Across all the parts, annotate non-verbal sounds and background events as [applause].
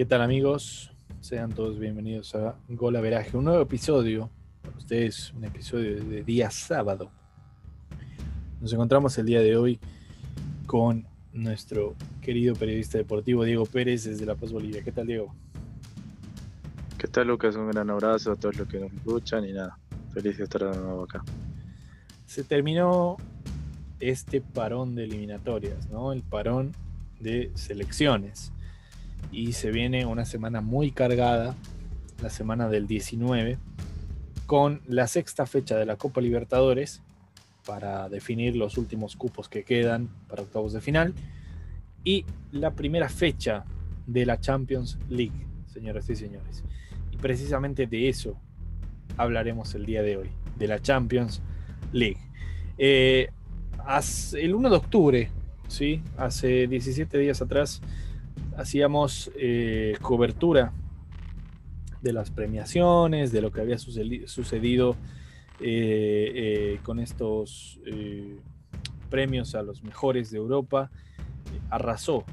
¿Qué tal amigos? Sean todos bienvenidos a Gola Veraje, un nuevo episodio para ustedes, un episodio de día sábado. Nos encontramos el día de hoy con nuestro querido periodista deportivo Diego Pérez desde La Paz, Bolivia. ¿Qué tal, Diego? ¿Qué tal, Lucas? Un gran abrazo a todos los que nos escuchan y nada, feliz de estar de nuevo acá. Se terminó este parón de eliminatorias, ¿no? El parón de selecciones y se viene una semana muy cargada, la semana del 19, con la sexta fecha de la Copa Libertadores para definir los últimos cupos que quedan para octavos de final y la primera fecha de la Champions League, señoras y señores. Y precisamente de eso hablaremos el día de hoy, de la Champions League. Eh, el 1 de octubre, ¿sí? hace 17 días atrás, hacíamos eh, cobertura de las premiaciones, de lo que había sucedido eh, eh, con estos premios a los mejores de Europa. arrasó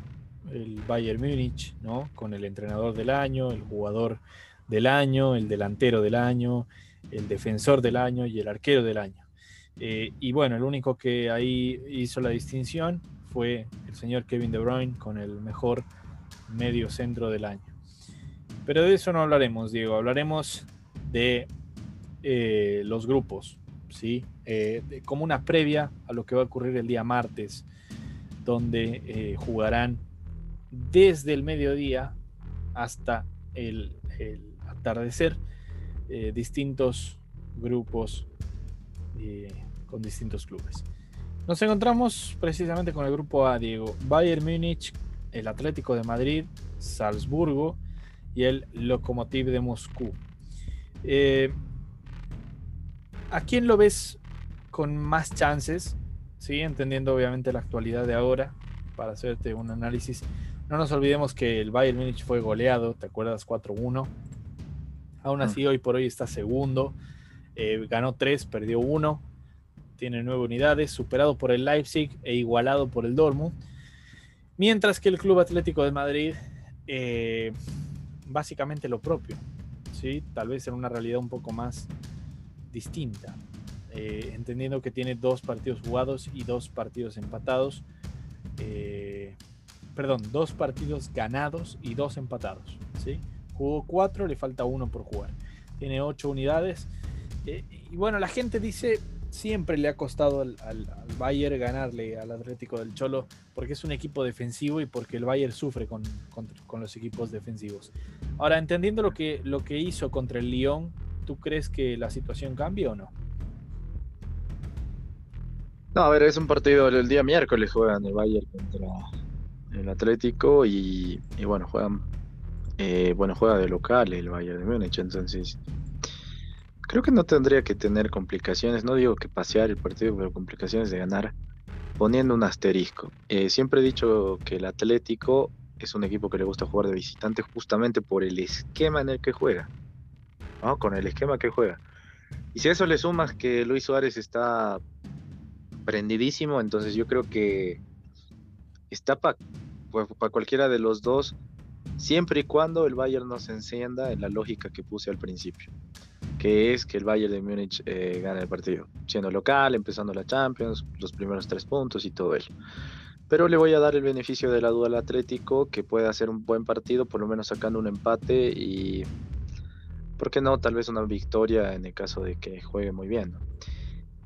el Bayern Múnich, ¿no? Con el entrenador del año, el jugador del año, el delantero del año, el defensor del año y el arquero del año. y bueno, el único que ahí hizo la distinción fue el señor Kevin De Bruyne con el mejor medio centro del año. Pero de eso no hablaremos, Diego. Hablaremos de eh, los grupos, ¿sí? Eh, como una previa a lo que va a ocurrir el día martes, donde eh, jugarán desde el mediodía hasta el, atardecer distintos grupos con distintos clubes. Nos encontramos precisamente con el grupo A, Diego. Bayern Múnich el Atlético de Madrid, Salzburgo y el Lokomotiv de Moscú. Eh, ¿A quién lo ves con más chances? ¿Sí? Entendiendo obviamente la actualidad de ahora, para hacerte un análisis. No nos olvidemos que el Bayern Múnich fue goleado, ¿te acuerdas? 4-1. Aún así, hoy por hoy está segundo. Eh, ganó 3, perdió 1. Tiene 9 unidades, superado por el Leipzig e igualado por el Dortmund. Mientras que el Club Atlético de Madrid, eh, básicamente lo propio, ¿sí? tal vez en una realidad un poco más distinta, eh, entendiendo que tiene dos partidos jugados y dos partidos empatados, eh, perdón, dos partidos ganados y dos empatados. ¿sí? Jugó cuatro, le falta uno por jugar. Tiene ocho unidades. y bueno, la gente dice, siempre le ha costado al, Bayern ganarle al Atlético del Cholo porque es un equipo defensivo y porque el Bayern sufre con, los equipos defensivos. Ahora, entendiendo lo que, lo que hizo contra el Lyon, ¿tú crees que la situación cambia o no? No, a ver, es un partido el día miércoles juegan el Bayern contra el Atlético y, bueno, juegan eh, bueno, juega de local el Bayern de Múnich, entonces Creo que no tendría que tener complicaciones, no digo que pasear el partido, pero complicaciones de ganar poniendo un asterisco. Eh, siempre he dicho que el Atlético es un equipo que le gusta jugar de visitante justamente por el esquema en el que juega, ¿no? con el esquema que juega. Y si a eso le sumas que Luis Suárez está prendidísimo, entonces yo creo que está para cualquiera de los dos, siempre y cuando el Bayern nos encienda en la lógica que puse al principio que es que el Bayern de Múnich eh, gane el partido, siendo local, empezando la Champions, los primeros tres puntos y todo eso. Pero le voy a dar el beneficio de la duda al Atlético, que puede hacer un buen partido, por lo menos sacando un empate y, ¿por qué no? Tal vez una victoria en el caso de que juegue muy bien.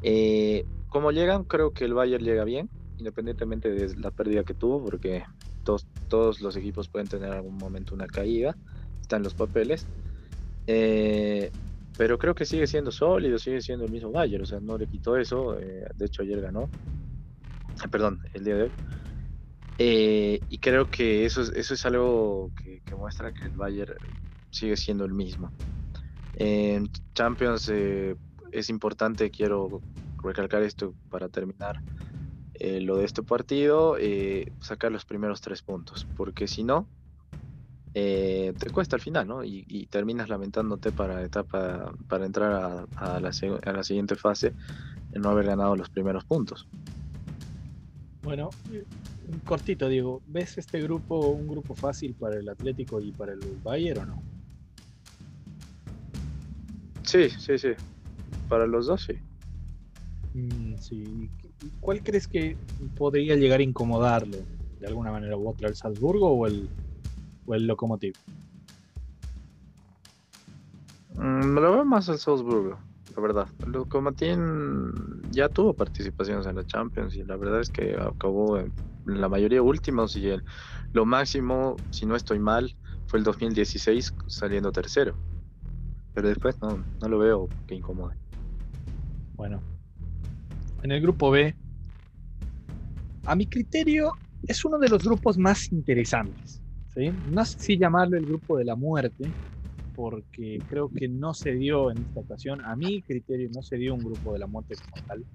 Eh, como llegan, creo que el Bayern llega bien, independientemente de la pérdida que tuvo, porque todos, todos los equipos pueden tener en algún momento una caída, están los papeles. Eh, pero creo que sigue siendo sólido, sigue siendo el mismo Bayern, o sea, no le quitó eso, eh, de hecho ayer ganó, ah, perdón, el día de hoy. Eh, y creo que eso es, eso es algo que, muestra que el Bayern sigue siendo el mismo. En Champions eh, es importante, quiero recalcar esto para terminar lo de este partido, sacar los primeros tres puntos, porque si no, eh, te cuesta al final, ¿no? Y, terminas lamentándote para etapa para entrar a, la, siguiente fase en no haber ganado los primeros puntos. Bueno, cortito, Diego, ¿ves este grupo un grupo fácil para el Atlético y para el Bayern o no? Sí, sí, sí. Para los dos, sí. Mm, sí. ¿Cuál crees que podría llegar a incomodarlo de alguna manera u otra, el Salzburgo o el, o el Lokomotiv? Mm, me lo veo más el Salzburgo, la verdad. El Lokomotiv ya tuvo participaciones en la Champions y la verdad es que acabó en la mayoría últimos y el, lo máximo, si no estoy mal, fue el 2016 saliendo tercero. Pero después no, no lo veo que incomode. Bueno, en el grupo B, a mi criterio, es uno de los grupos más interesantes. No sé si llamarlo el grupo de la muerte, porque creo que no se dio en esta ocasión, a mi criterio, no se dio un grupo de la muerte como tal.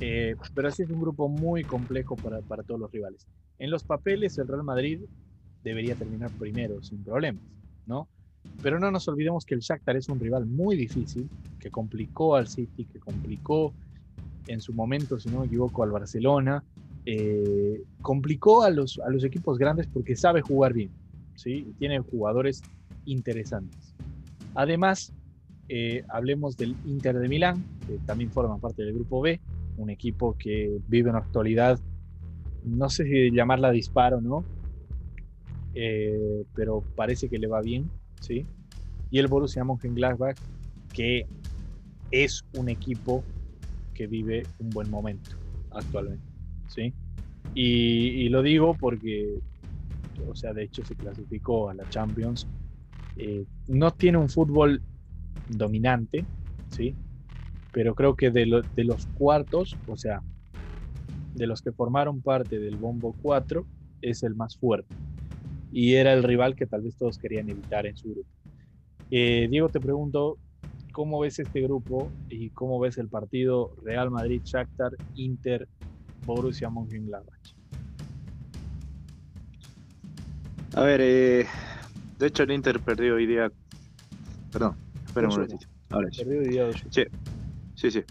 Eh, pero sí es un grupo muy complejo para, para todos los rivales. En los papeles, el Real Madrid debería terminar primero, sin problemas, ¿no? Pero no nos olvidemos que el Shakhtar es un rival muy difícil, que complicó al City, que complicó en su momento, si no me equivoco, al Barcelona. Eh, complicó a los, a los equipos grandes porque sabe jugar bien, ¿sí? tiene jugadores interesantes. Además, eh, hablemos del Inter de Milán, que también forma parte del grupo B, un equipo que vive en la actualidad, no sé si llamarla disparo, ¿no? Eh, pero parece que le va bien, ¿sí? Y el Borussia Mönchengladbach, que es un equipo que vive un buen momento actualmente, ¿sí? Y, lo digo porque, o sea, de hecho se clasificó a la Champions. Eh, no tiene un fútbol dominante, ¿sí? Pero creo que de, de los cuartos, o sea, de los que formaron parte del Bombo 4, es el más fuerte y era el rival que tal vez todos querían evitar en su grupo. Eh, Diego, te pregunto, ¿cómo ves este grupo y cómo ves el partido Real Madrid, Shakhtar, Inter, Borussia Mönchengladbach? A ver, eh, de hecho el Inter perdió hoy día. Perdón, espera un momentito. Ahora. Perdió hoy día 2 Sí, sí, sí.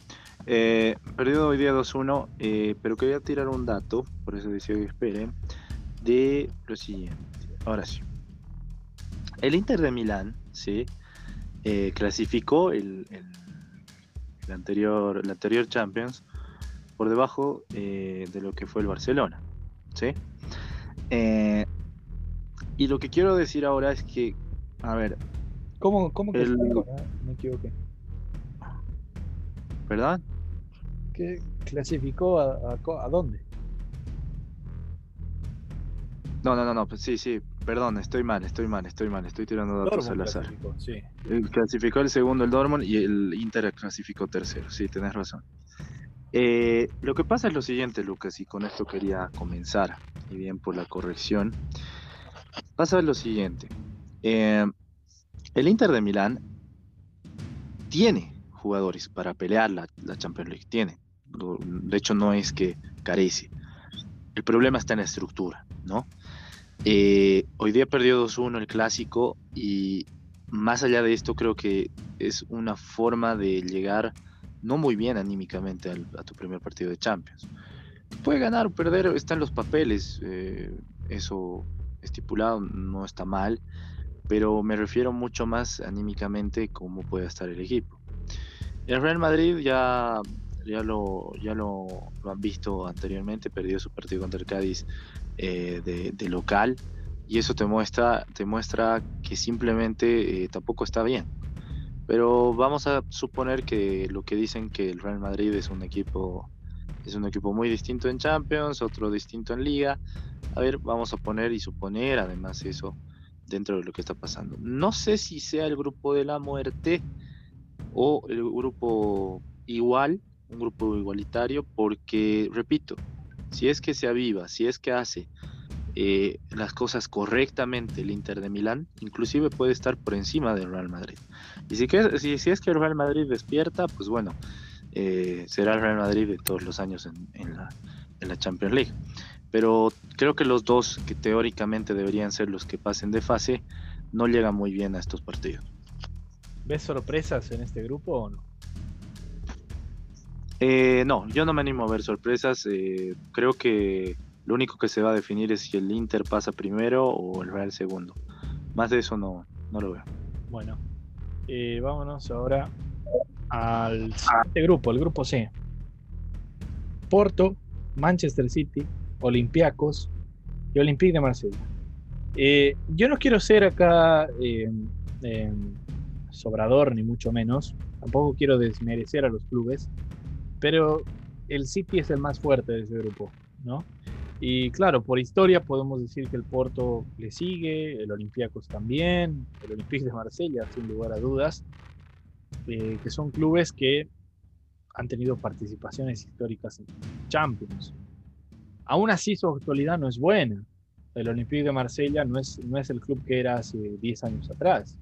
Eh, perdió hoy día 2-1, eh, pero quería tirar un dato, por eso decía que esperen, de lo siguiente. Ahora sí. El Inter de Milán, sí, eh, clasificó el, anterior, el anterior Champions por debajo eh, de lo que fue el Barcelona, sí. Eh, y lo que quiero decir ahora es que, a ver, ¿cómo, cómo que Me equivoqué. ¿Verdad? ¿Qué clasificó a, a dónde? No, no, no, no, pues sí, sí, perdón, estoy mal, estoy mal, estoy mal, estoy tirando datos al azar. Clasificó, sí. clasificó el segundo el Dortmund y el Inter clasificó tercero, sí, tenés razón. Eh, lo que pasa es lo siguiente, Lucas, y con esto quería comenzar, y bien por la corrección. Pasa lo siguiente. Eh, el Inter de Milán tiene jugadores para pelear la, Champions League, tiene. De hecho, no es que carece. El problema está en la estructura, ¿no? Eh, hoy día perdió 2-1 el clásico y más allá de esto creo que es una forma de llegar no muy bien anímicamente a tu primer partido de Champions. Puede ganar o perder, está en los papeles, eh, eso estipulado no está mal, pero me refiero mucho más anímicamente cómo puede estar el equipo. El Real Madrid ya, ya, lo, ya lo, lo han visto anteriormente, perdió su partido contra el Cádiz eh, de, local y eso te muestra, te muestra que simplemente eh, tampoco está bien. Pero vamos a suponer que lo que dicen que el Real Madrid es un equipo es un equipo muy distinto en Champions, otro distinto en Liga. A ver, vamos a poner y suponer además eso dentro de lo que está pasando. No sé si sea el grupo de la muerte o el grupo igual, un grupo igualitario, porque, repito, si es que se aviva, si es que hace eh, las cosas correctamente el Inter de Milán, inclusive puede estar por encima del Real Madrid. Y si, que, si, es que el Real Madrid despierta, pues bueno, eh, será el Real Madrid de todos los años en, la, en la Champions League. Pero creo que los dos que teóricamente deberían ser los que pasen de fase, no llegan muy bien a estos partidos. ¿Ves sorpresas en este grupo o no? Eh, no, yo no me animo a ver sorpresas. Eh, creo que lo único que se va a definir es si el Inter pasa primero o el Real segundo. Más de eso no, no lo veo. Bueno, eh, vámonos ahora al siguiente grupo, el grupo C. Porto, Manchester City, Olympiacos y Olympique de Marsella. yo no quiero ser acá sobrador, ni mucho menos. Tampoco quiero desmerecer a los clubes, pero el City es el más fuerte de ese grupo, ¿no? Y claro, por historia podemos decir que el Porto le sigue, el Olympiacos también, el Olympique de Marsella, sin lugar a dudas, eh, que son clubes que han tenido participaciones históricas en Champions. Aún así su actualidad no es buena. El Olympique de Marsella no es, no es el club que era hace 10 años atrás.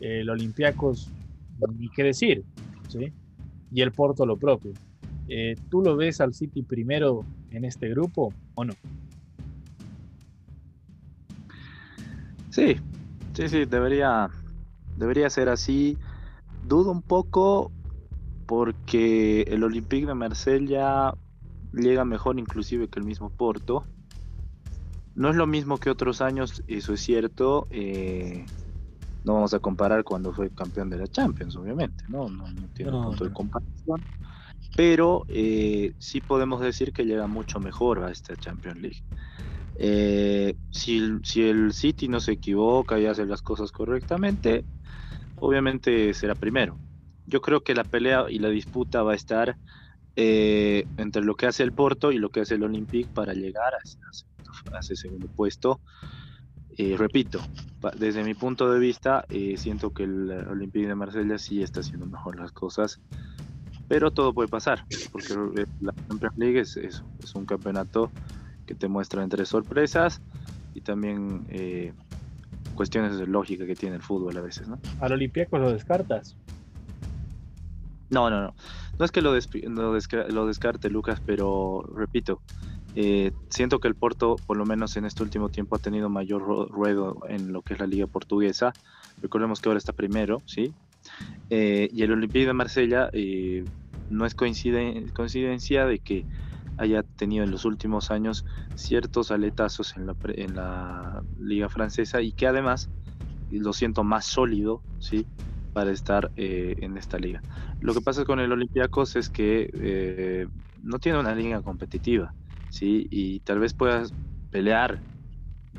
El Olympiacos, ni qué decir, ¿sí? y el Porto lo propio. Eh, ¿Tú lo ves al City primero en este grupo o no? Sí, sí, sí, debería, debería ser así. Dudo un poco porque el Olympique de Marsella llega mejor inclusive que el mismo Porto. No es lo mismo que otros años, eso es cierto. Eh, no vamos a comparar cuando fue campeón de la Champions, obviamente, no, no, tiene punto de comparación. Pero eh, sí podemos decir que llega mucho mejor a esta Champions League. Eh, si, si, el City no se equivoca y hace las cosas correctamente, obviamente será primero. Yo creo que la pelea y la disputa va a estar eh, entre lo que hace el Porto y lo que hace el Olympique para llegar a, a ese segundo puesto eh, repito, desde mi punto de vista, eh, siento que el Olympique de Marsella sí está haciendo mejor las cosas, pero todo puede pasar, porque la Champions League es, es, un campeonato que te muestra entre sorpresas y también eh, cuestiones de lógica que tiene el fútbol a veces, ¿no? ¿Al Olympiacos lo descartas? No, no, no. No es que lo, lo descarte, Lucas, pero repito, eh, siento que el Porto, por lo menos en este último tiempo, ha tenido mayor ruedo en lo que es la liga portuguesa. Recordemos que ahora está primero, ¿sí? Eh, y el Olympique de Marsella eh, no es coincidencia de que haya tenido en los últimos años ciertos aletazos en la, en la liga francesa y que además lo siento más sólido, ¿sí? Para estar en esta liga. Lo que pasa con el Olympiacos es que no tiene una liga competitiva. ¿sí? Y tal vez puedas pelear,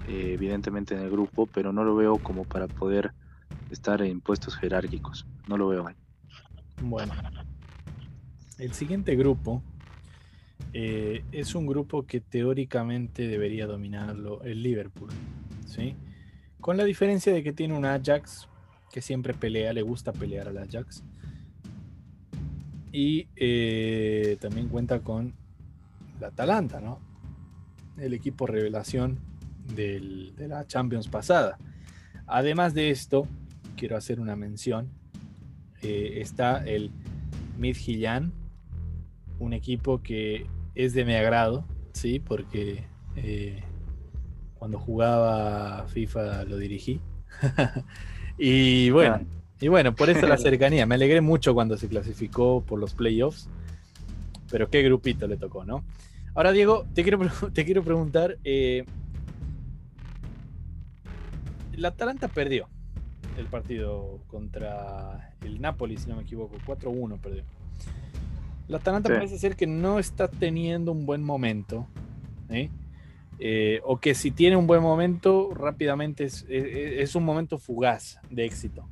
eh, evidentemente, en el grupo, pero no lo veo como para poder estar en puestos jerárquicos. No lo veo ahí. Bueno, el siguiente grupo eh, es un grupo que teóricamente debería dominarlo el Liverpool, ¿sí? Con la diferencia de que tiene un Ajax que siempre pelea, le gusta pelear al Ajax. Y eh, también cuenta con la Atalanta, ¿no? El equipo revelación de la Champions pasada. Además de esto, quiero hacer una mención. Eh, está el Midtjylland, un equipo que es de mi agrado, ¿sí? Porque eh, cuando jugaba FIFA lo dirigí. [laughs] y bueno, ah. y bueno, por eso la [laughs] cercanía. Me alegré mucho cuando se clasificó por los playoffs. Pero qué grupito le tocó, ¿no? Ahora, Diego, te quiero, [laughs] te quiero preguntar. Eh, la Atalanta perdió el partido contra el Napoli, si no me equivoco. 4-1 perdió. La Atalanta parece ser que no está teniendo un buen momento. ¿eh? Eh, o que si tiene un buen momento, rápidamente es, un momento fugaz de éxito.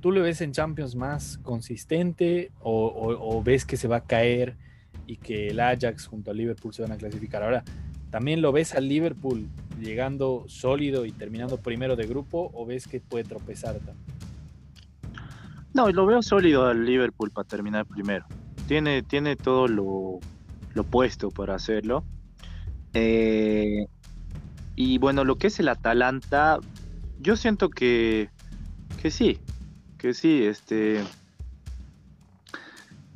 ¿Tú le ves en Champions más consistente o ves que se va a caer? y que el Ajax junto al Liverpool se van a clasificar. Ahora, ¿también lo ves al Liverpool llegando sólido y terminando primero de grupo o ves que puede tropezar también? No, lo veo sólido al Liverpool para terminar primero. Tiene, tiene todo lo, lo puesto para hacerlo. Eh, y bueno, lo que es el Atalanta, yo siento que, que sí, que sí, este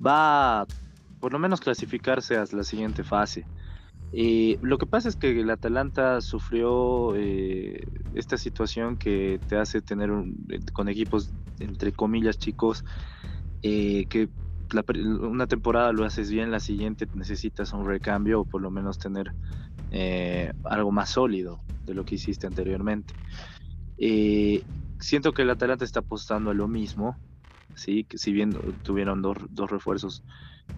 va por lo menos clasificarse a la siguiente fase. Eh, lo que pasa es que el Atalanta sufrió eh, esta situación que te hace tener un, con equipos, entre comillas, chicos, eh, que una temporada lo haces bien, la siguiente necesitas un recambio o por lo menos tener eh, algo más sólido de lo que hiciste anteriormente. Eh, siento que el Atalanta está apostando a lo mismo, ¿sí? si bien tuvieron dos, dos refuerzos,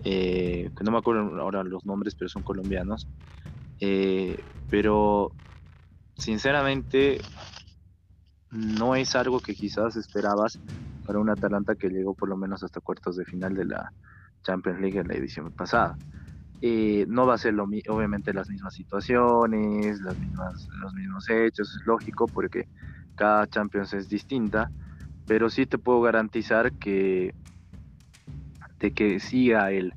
que no me acuerdo ahora los nombres, pero son colombianos, pero sinceramente no es algo que quizás esperabas para un Atalanta que llegó por lo menos hasta cuartos de final de la Champions League en la edición pasada. Eh, no va a ser lo obviamente las mismas situaciones, las mismas, los mismos hechos, es lógico porque cada Champions es distinta, pero sí te puedo garantizar que de que siga el,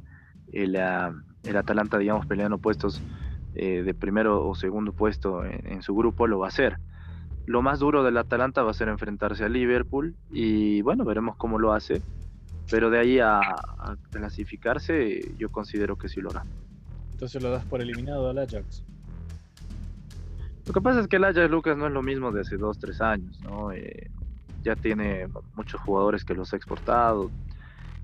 el, ah, el Atalanta, digamos, peleando puestos eh, de primero o segundo puesto en, su grupo, lo va a hacer. Lo más duro del Atalanta va a ser enfrentarse a Liverpool y bueno, veremos cómo lo hace. Pero de ahí a, clasificarse, yo considero que sí lo hará. Entonces lo das por eliminado al Ajax. Lo que pasa es que el Ajax Lucas no es lo mismo de hace dos, tres años, ¿no? Eh, ya tiene muchos jugadores que los ha exportado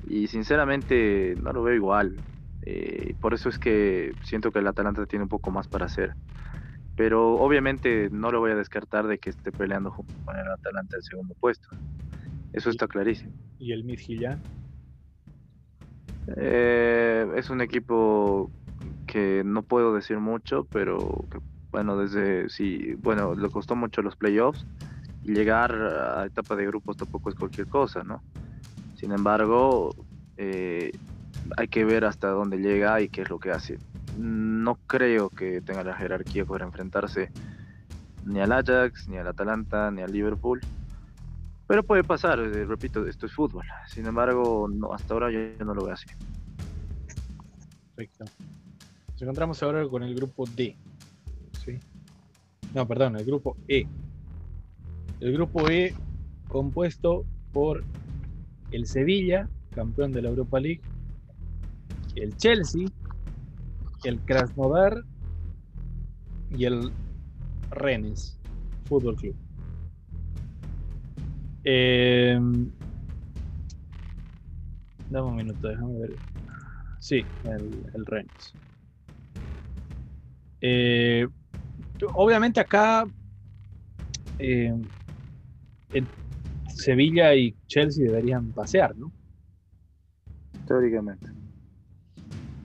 y sinceramente no lo veo igual. Eh, por eso es que siento que el Atalanta tiene un poco más para hacer. Pero obviamente no lo voy a descartar de que esté peleando junto con el Atalanta el segundo puesto. Eso está clarísimo. ¿Y el Midtjylland? Eh, es un equipo que no puedo decir mucho, pero bueno, desde sí, bueno, le costó mucho los playoffs y llegar a etapa de grupos tampoco es cualquier cosa, ¿no? Sin embargo, eh, hay que ver hasta dónde llega y qué es lo que hace no creo que tenga la jerarquía para enfrentarse ni al Ajax, ni al Atalanta, ni al Liverpool. Pero puede pasar, eh, repito, esto es fútbol. Sin embargo, no, hasta ahora yo, no lo veo así. Perfecto. Nos encontramos ahora con el grupo D. No, perdón, el grupo E. El grupo E compuesto por el Sevilla, campeón de la Europa League, el Chelsea, el Krasnodar y el Rennes Fútbol Club. Eh, dame un minuto, déjame ver. Sí, el, Rennes. Eh, obviamente acá eh, Sevilla y Chelsea deberían pasear, ¿no? Teóricamente.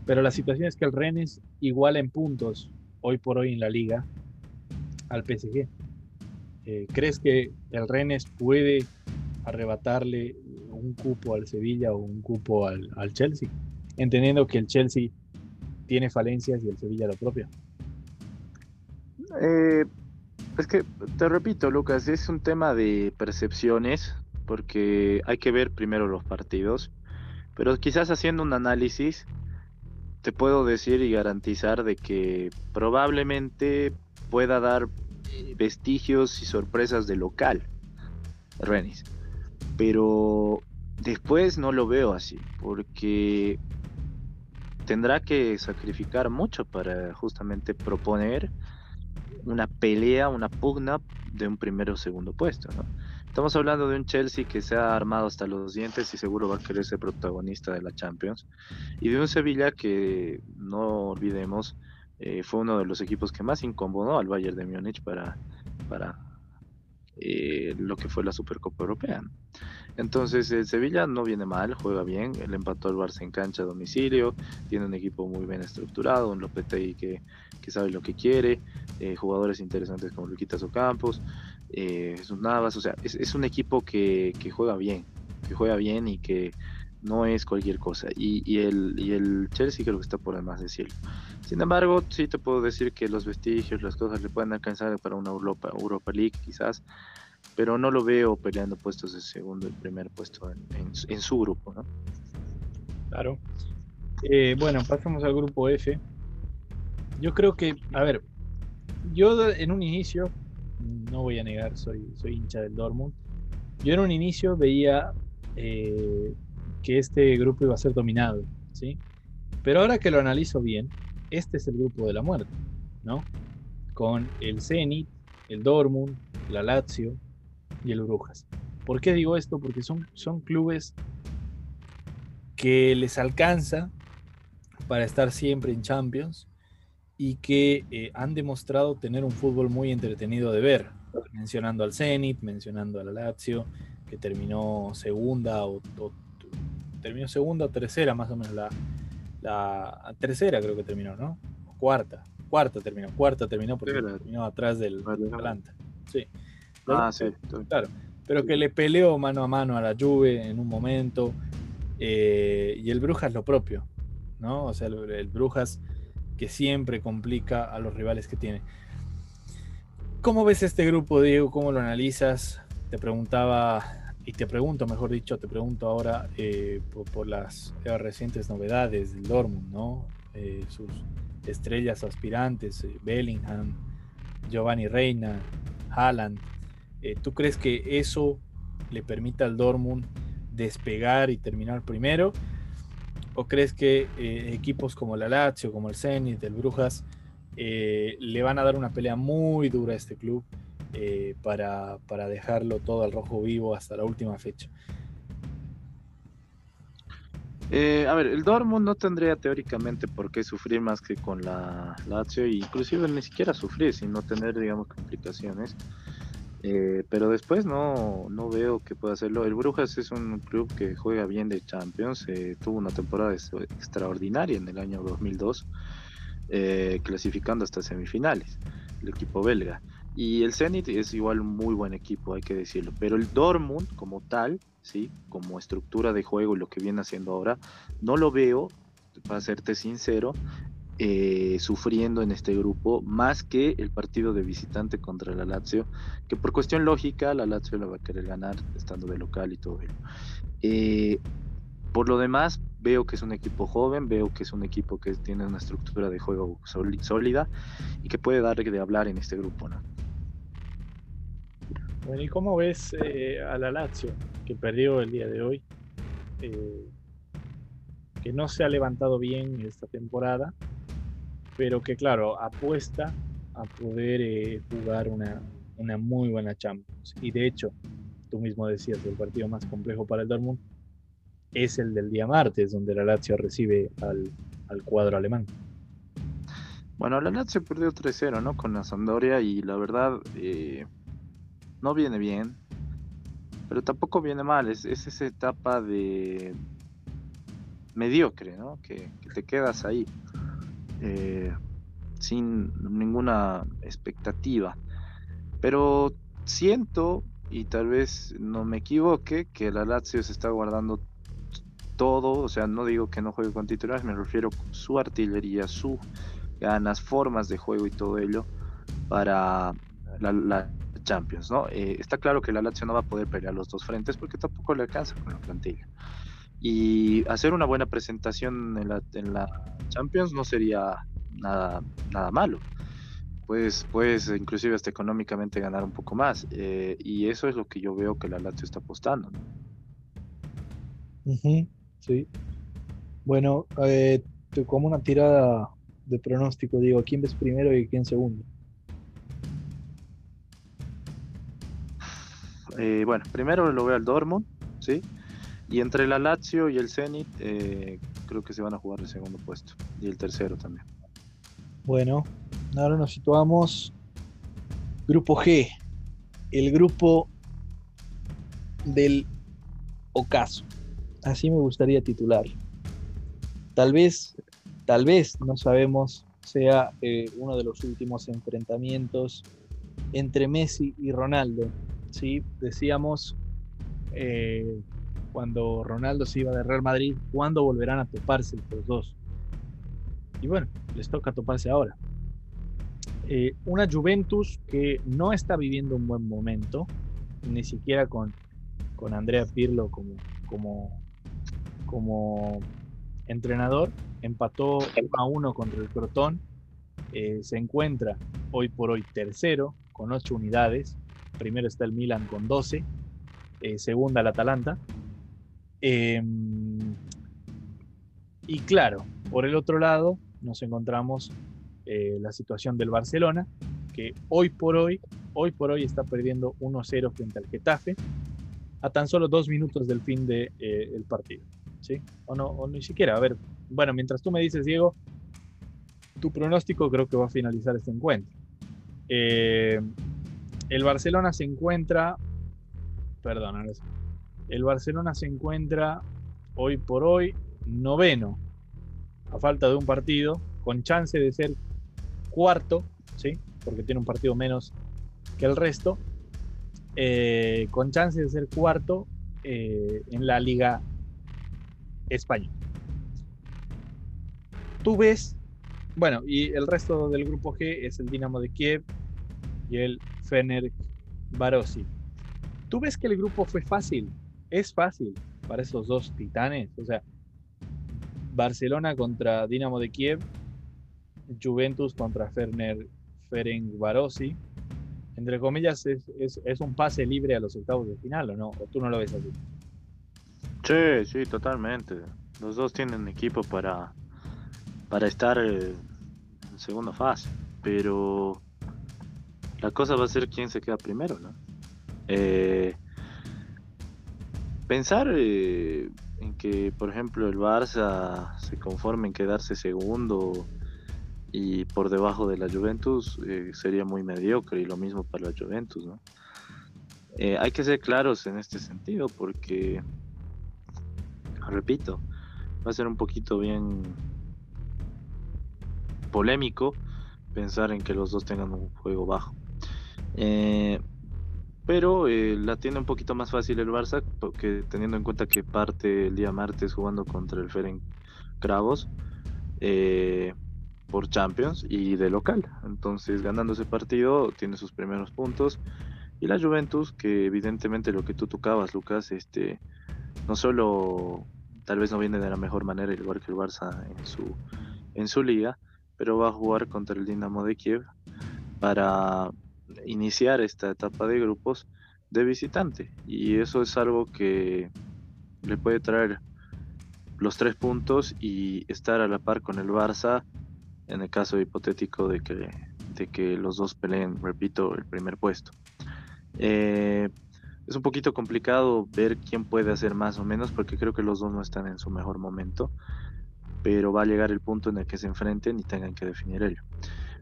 Pero la situación es que el Rennes iguala en puntos hoy por hoy en la liga al PSG. Eh, ¿Crees que el Rennes puede arrebatarle un cupo al Sevilla o un cupo al, Chelsea? Entendiendo que el Chelsea tiene falencias y el Sevilla lo propio. Eh, es que, te repito, Lucas, es un tema de percepciones, porque hay que ver primero los partidos, pero quizás haciendo un análisis, te puedo decir y garantizar de que probablemente pueda dar vestigios y sorpresas de local, Renis. Pero después no lo veo así, porque tendrá que sacrificar mucho para justamente proponer una pelea, una pugna de un primero o segundo puesto, ¿no? Estamos hablando de un Chelsea que se ha armado hasta los dientes y seguro va a querer ser protagonista de la Champions. Y de un Sevilla que, no olvidemos, eh, fue uno de los equipos que más incomodó al Bayern de Múnich para, para eh, lo que fue la Supercopa Europea. Entonces el Sevilla no viene mal, juega bien, el empató al Barça en cancha a domicilio, tiene un equipo muy bien estructurado, un Lopetegui que, que sabe lo que quiere, eh, jugadores interesantes como Luquitas Ocampos, eh, Navas, o sea, es, un equipo que, juega bien, que juega bien y que no es cualquier cosa. Y, el, y el Chelsea creo que está por demás decirlo. Sin embargo, sí te puedo decir que los vestigios, las cosas le pueden alcanzar para una Europa, Europa League quizás, pero no lo veo peleando puestos de segundo y primer puesto en, su grupo, ¿no? Claro. Eh, bueno, pasamos al grupo F. Yo creo que, a ver, yo en un inicio no voy a negar, soy, soy hincha del Dortmund. Yo en un inicio veía eh, que este grupo iba a ser dominado, ¿sí? Pero ahora que lo analizo bien, este es el grupo de la muerte, ¿no? Con el Zenit, el Dortmund, la Lazio y el Brujas. ¿Por qué digo esto? Porque son, son clubes que les alcanza para estar siempre en Champions y que eh, han demostrado tener un fútbol muy entretenido de ver, mencionando al Zenit, mencionando al Lazio, que terminó segunda o, terminó segunda o tercera, más o menos la, la tercera creo que terminó, ¿no? cuarta, cuarta terminó, cuarta terminó porque terminó atrás del Atlanta. Sí. Ah, sí. Claro, pero que le peleó mano a mano a la Juve en un momento eh, y el Brujas lo propio, ¿no? O sea, el Brujas que siempre complica a los rivales que tiene. ¿Cómo ves este grupo, Diego? ¿Cómo lo analizas? Te preguntaba, y te pregunto, mejor dicho, te pregunto ahora eh, por, las recientes novedades del Dortmund, ¿no? Eh, sus estrellas aspirantes, eh, Bellingham, Giovanni Reina, Haaland. ¿Tú crees que eso le permita al Dortmund despegar y terminar primero? ¿O crees que eh, equipos como la Lazio, como el Zenit, el Brujas, eh, le van a dar una pelea muy dura a este club eh, para, dejarlo todo al rojo vivo hasta la última fecha? a ver, el Dortmund no tendría teóricamente por qué sufrir más que con la Lazio, inclusive ni siquiera sufrir, sino tener, digamos, complicaciones. Eh, pero después no, no veo que pueda hacerlo. El Brujas es un club que juega bien de Champions, eh, tuvo una temporada extraordinaria en el año 2002, eh, clasificando hasta semifinales, el equipo belga. Y el Zenit es igual un muy buen equipo, hay que decirlo. Pero el Dortmund como tal, ¿sí? como estructura de juego y lo que viene haciendo ahora, no lo veo, para serte sincero, eh, sufriendo en este grupo, más que el partido de visitante contra la Lazio, que por cuestión lógica la Lazio la va a querer ganar estando de local y todo ello. Eh, por lo demás, veo que es un equipo joven, veo que es un equipo que tiene una estructura de juego sólida y que puede dar de hablar en este grupo. ¿no? Bueno, ¿y cómo ves eh, a la Lazio, que perdió el día de hoy? que no se ha levantado bien esta temporada, pero que claro, apuesta a poder eh, jugar una, muy buena Champions. Y de hecho, tú mismo decías, el partido más complejo para el Dortmund es el del día martes, donde la Lazio recibe al, cuadro alemán. Bueno, la Lazio perdió 3-0, ¿no? Con la Sampdoria y la verdad eh, no viene bien, pero tampoco viene mal. Es, esa etapa de mediocre, ¿no? Que te quedas ahí. Eh, sin ninguna expectativa. Pero siento, y tal vez no me equivoque, que la Lazio se está guardando todo, o sea, no digo que no juegue con titulares, me refiero a su artillería, sus ganas, formas de juego y todo ello para la, Champions, ¿no? Eh, está claro que la Lazio no va a poder pelear los dos frentes porque tampoco le alcanza con la plantilla y hacer una buena presentación en la, en la Champions no sería nada, nada malo. Puedes, puedes inclusive hasta económicamente ganar un poco más. Eh, y eso es lo que yo veo que la Lazio está apostando. sí. Bueno, eh, como una tirada de pronóstico, digo, ¿quién ves primero y quién segundo? Eh, bueno, primero lo veo al Dortmund, ¿sí? Y entre la Lazio y el Zenit, eh, creo que se van a jugar el segundo puesto. Y el tercero también. Bueno, ahora nos situamos. Grupo G. El grupo del ocaso. Así me gustaría titular. Tal vez, tal vez, no sabemos, sea eh, uno de los últimos enfrentamientos entre Messi y Ronaldo. ¿sí? Decíamos eh, cuando Ronaldo se iba de Real Madrid, ¿cuándo volverán a toparse los dos? Y bueno, les toca toparse ahora. Eh, una Juventus que no está viviendo un buen momento, ni siquiera con, con Andrea Pirlo como, como, como entrenador, empató 1 a 1 contra el Crotón, eh, se encuentra hoy por hoy tercero con 8 unidades, primero está el Milan con 12, eh, segunda el Atalanta, Em, y claro, por el otro lado nos encontramos eh, la situación del Barcelona, que hoy por hoy, hoy por hoy está perdiendo 1-0 frente al Getafe, a tan solo dos minutos del fin del de, eh, partido. ¿sí? O, no, o ni siquiera. A ver, bueno, mientras tú me dices, Diego, tu pronóstico creo que va a finalizar este encuentro. Eh, el Barcelona se encuentra, perdón, el Barcelona se encuentra hoy por hoy noveno, a falta de un partido, con chance de ser cuarto, ¿sí? porque tiene un partido menos que el resto, eh, con chance de ser cuarto eh, en la Liga Española. Tú ves, bueno, y el resto del grupo G es el Dinamo de Kiev y el Fener Barossi. ¿Tú ves que el grupo fue fácil? Es fácil para esos dos titanes. O sea, Barcelona contra Dinamo de Kiev, Juventus contra Ferner Ferenc Barossi. Entre comillas, es, un pase libre a los octavos de final, ¿o no? ¿O tú no lo ves así? Sí, sí, totalmente. Los dos tienen equipo para, para estar en segunda fase, pero la cosa va a ser quién se queda primero, ¿no? Eh, pensar eh, en que, por ejemplo, el Barça se conforme en quedarse segundo y por debajo de la Juventus eh, sería muy mediocre y lo mismo para la Juventus, ¿no? Eh, hay que ser claros en este sentido porque, repito, va a ser un poquito bien polémico pensar en que los dos tengan un juego bajo. Eh, pero eh, la tiene un poquito más fácil el Barça, porque teniendo en cuenta que parte el día martes jugando contra el Ferenc Cravos eh, por Champions y de local. Entonces, ganando ese partido, tiene sus primeros puntos. Y la Juventus, que evidentemente lo que tú tocabas, Lucas, este, no solo tal vez no viene de la mejor manera igual que el Barça en su, en su liga, pero va a jugar contra el Dinamo de Kiev para iniciar esta etapa de grupos de visitante. Y eso es algo que le puede traer los tres puntos y estar a la par con el Barça en el caso hipotético de que, de que los dos peleen, repito, el primer puesto. Eh, es un poquito complicado ver quién puede hacer más o menos porque creo que los dos no están en su mejor momento, pero va a llegar el punto en el que se enfrenten y tengan que definir ello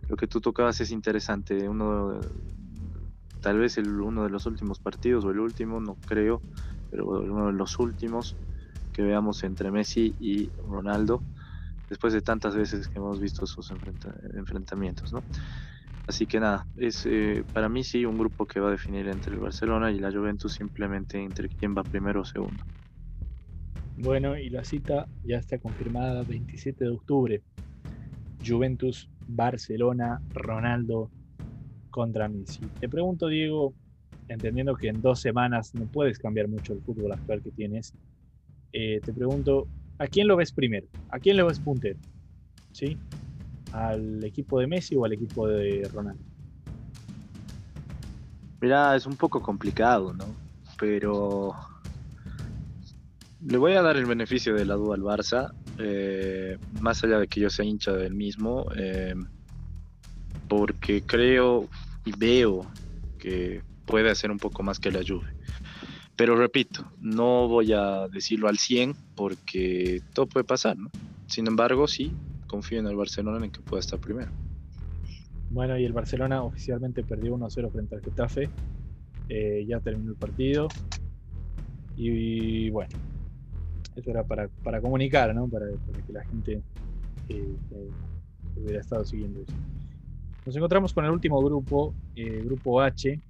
lo que tú tocabas es interesante. Uno, tal vez el, uno de los últimos partidos o el último, no creo, pero uno de los últimos que veamos entre Messi y Ronaldo, después de tantas veces que hemos visto sus enfrentamientos, ¿no? Así que nada, es eh, para mí sí un grupo que va a definir entre el Barcelona y la Juventus simplemente entre quién va primero o segundo. Bueno, y la cita ya está confirmada 27 de octubre. Juventus Barcelona, Ronaldo contra Messi. Te pregunto, Diego, entendiendo que en dos semanas no puedes cambiar mucho el fútbol actual que tienes, eh, te pregunto, ¿a quién lo ves primero? ¿A quién lo ves puntero? ¿Sí? ¿Al equipo de Messi o al equipo de Ronaldo? Mira, es un poco complicado, ¿no? Pero le voy a dar el beneficio de la duda al Barça eh, más allá de que yo sea hincha del mismo, eh, porque creo y veo que puede hacer un poco más que la Juve. Pero repito, no voy a decirlo al 100 porque todo puede pasar, ¿no? Sin embargo, sí, confío en el Barcelona en que pueda estar primero. Bueno, y el Barcelona oficialmente perdió 1-0 frente al Getafe. Eh, ya terminó el partido. Y bueno, eso era para, comunicar, ¿no? Para, que la gente eh, eh, hubiera estado siguiendo eso. Nos encontramos con el último grupo, eh, grupo H,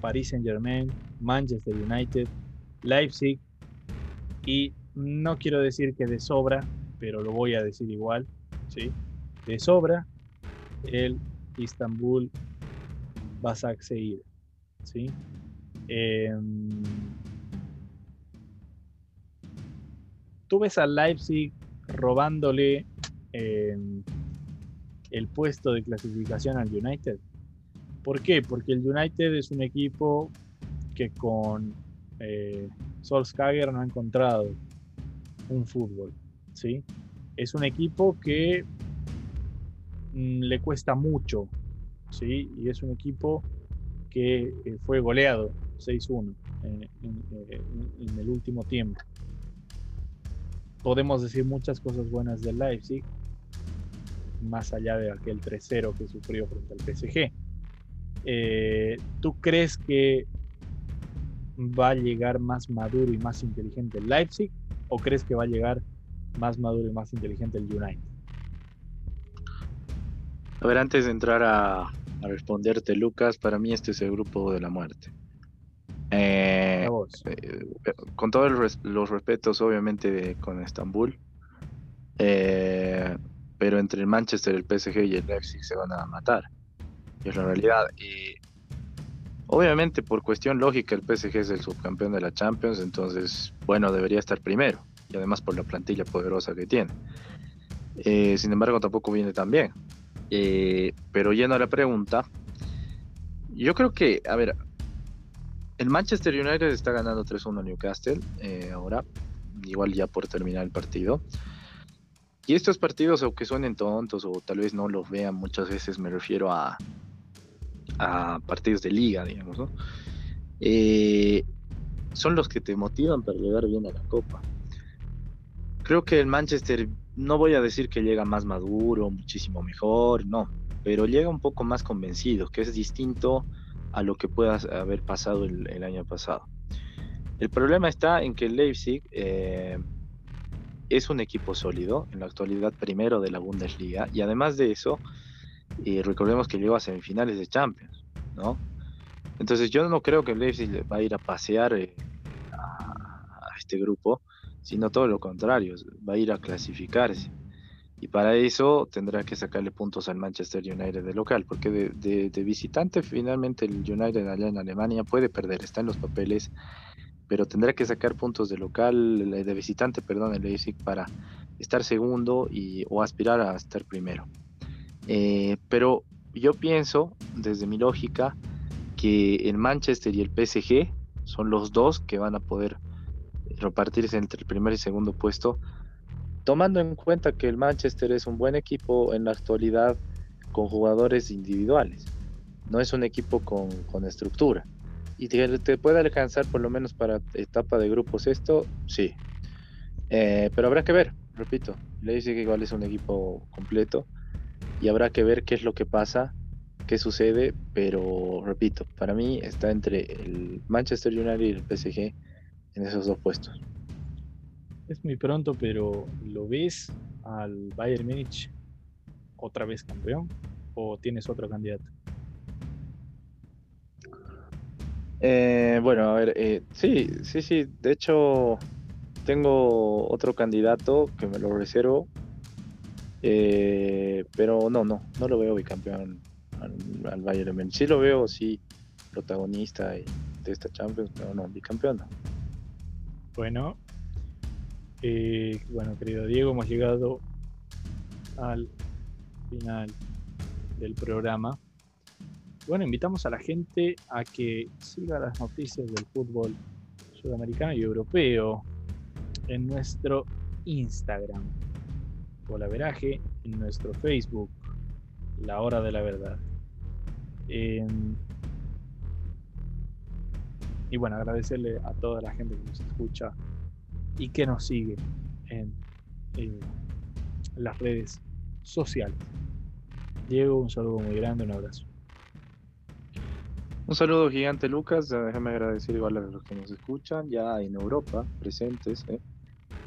Paris Saint Germain, Manchester United, Leipzig y no quiero decir que de sobra, pero lo voy a decir igual, ¿sí? De sobra el Istanbul Basaksehir, ¿sí? Eh, tú ves a Leipzig robándole em, el puesto de clasificación al United. ¿Por qué? Porque el United es un equipo que con eh, Solskjaer no ha encontrado un fútbol. ¿sí? Es un equipo que mm, le cuesta mucho. ¿sí? Y es un equipo que eh, fue goleado 6-1 en el último tiempo. Podemos decir muchas cosas buenas del Leipzig, más allá de aquel 3-0 que sufrió frente al PSG. Eh, ¿Tú crees que va a llegar más maduro y más inteligente el Leipzig o crees que va a llegar más maduro y más inteligente el United? A ver, antes de entrar a, responderte, Lucas, para mí este es el grupo de la muerte. Eh, eh, con todos los, respetos, obviamente, con Estambul. pero entre el Manchester, el PSG y el Leipzig se van a matar es la realidad. Y obviamente por cuestión lógica el PSG es el subcampeón de la Champions, entonces bueno, debería estar primero. Y además por la plantilla poderosa que tiene. Eh, sin embargo, tampoco viene tan bien. Eh, pero yendo a la pregunta, yo creo que, a ver, el Manchester United está ganando 3-1 a Newcastle eh, ahora, igual ya por terminar el partido. Y estos partidos, aunque suenen tontos o tal vez no los vean muchas veces, me refiero a, a partidos de liga, digamos, ¿no? Eh, son los que te motivan para llegar bien a la Copa. Creo que el Manchester, no voy a decir que llega más maduro, muchísimo mejor, no, pero llega un poco más convencido, que es distinto a lo que pueda haber pasado el, año pasado. El problema está en que Leipzig eh, es un equipo sólido, en la actualidad primero de la Bundesliga, y además de eso, recordemos que llegó a semifinales de Champions, ¿no? Entonces yo no creo que Leipzig va a ir a pasear eh, a, este grupo, sino todo lo contrario, va a ir a clasificarse. Y para eso tendrá que sacarle puntos al Manchester United de local, porque de, visitante finalmente el United allá en Alemania puede perder, está en los papeles, pero tendrá que sacar puntos de local, de visitante, perdón, el Leipzig para estar segundo y, o aspirar a estar primero. Eh, pero yo pienso, desde mi lógica, que el Manchester y el PSG son los dos que van a poder repartirse entre el primer y segundo puesto, tomando en cuenta que el Manchester es un buen equipo en la actualidad con jugadores individuales, no es un equipo con, estructura. Y te, te, puede alcanzar por lo menos para etapa de grupos esto, sí. Eh, pero habrá que ver, repito, le dice que igual es un equipo completo y habrá que ver qué es lo que pasa, qué sucede, pero repito, para mí está entre el Manchester United y el PSG en esos dos puestos. Es muy pronto, pero ¿lo ves al Bayern Múnich otra vez campeón o tienes otro candidato? Eh, bueno, a ver, eh, sí, sí, sí, de hecho tengo otro candidato que me lo reservo eh, pero no, no, no lo veo bicampeón al, al Bayern Múnich. Sí lo veo, sí, protagonista de esta Champions, pero no, bicampeón no. Bueno, eh, bueno, querido Diego, hemos llegado al final del programa. Bueno, invitamos a la gente a que siga las noticias del fútbol sudamericano y europeo en nuestro Instagram Veraje, en nuestro Facebook, La Hora de la Verdad. Y bueno, agradecerle a toda la gente que nos escucha y que nos sigue en, las redes sociales. Diego, un saludo muy grande, un abrazo. Un saludo gigante, Lucas. Déjame agradecer igual a los que nos escuchan ya en Europa, presentes. ¿eh?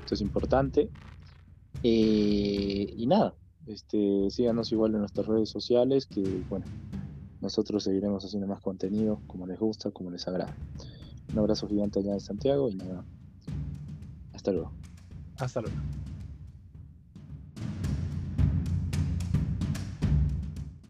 Esto es importante. Eh, y nada, este, síganos igual en nuestras redes sociales, que bueno, nosotros seguiremos haciendo más contenido como les gusta, como les agrada. Un abrazo gigante allá en Santiago y nada, タルは。アスタル。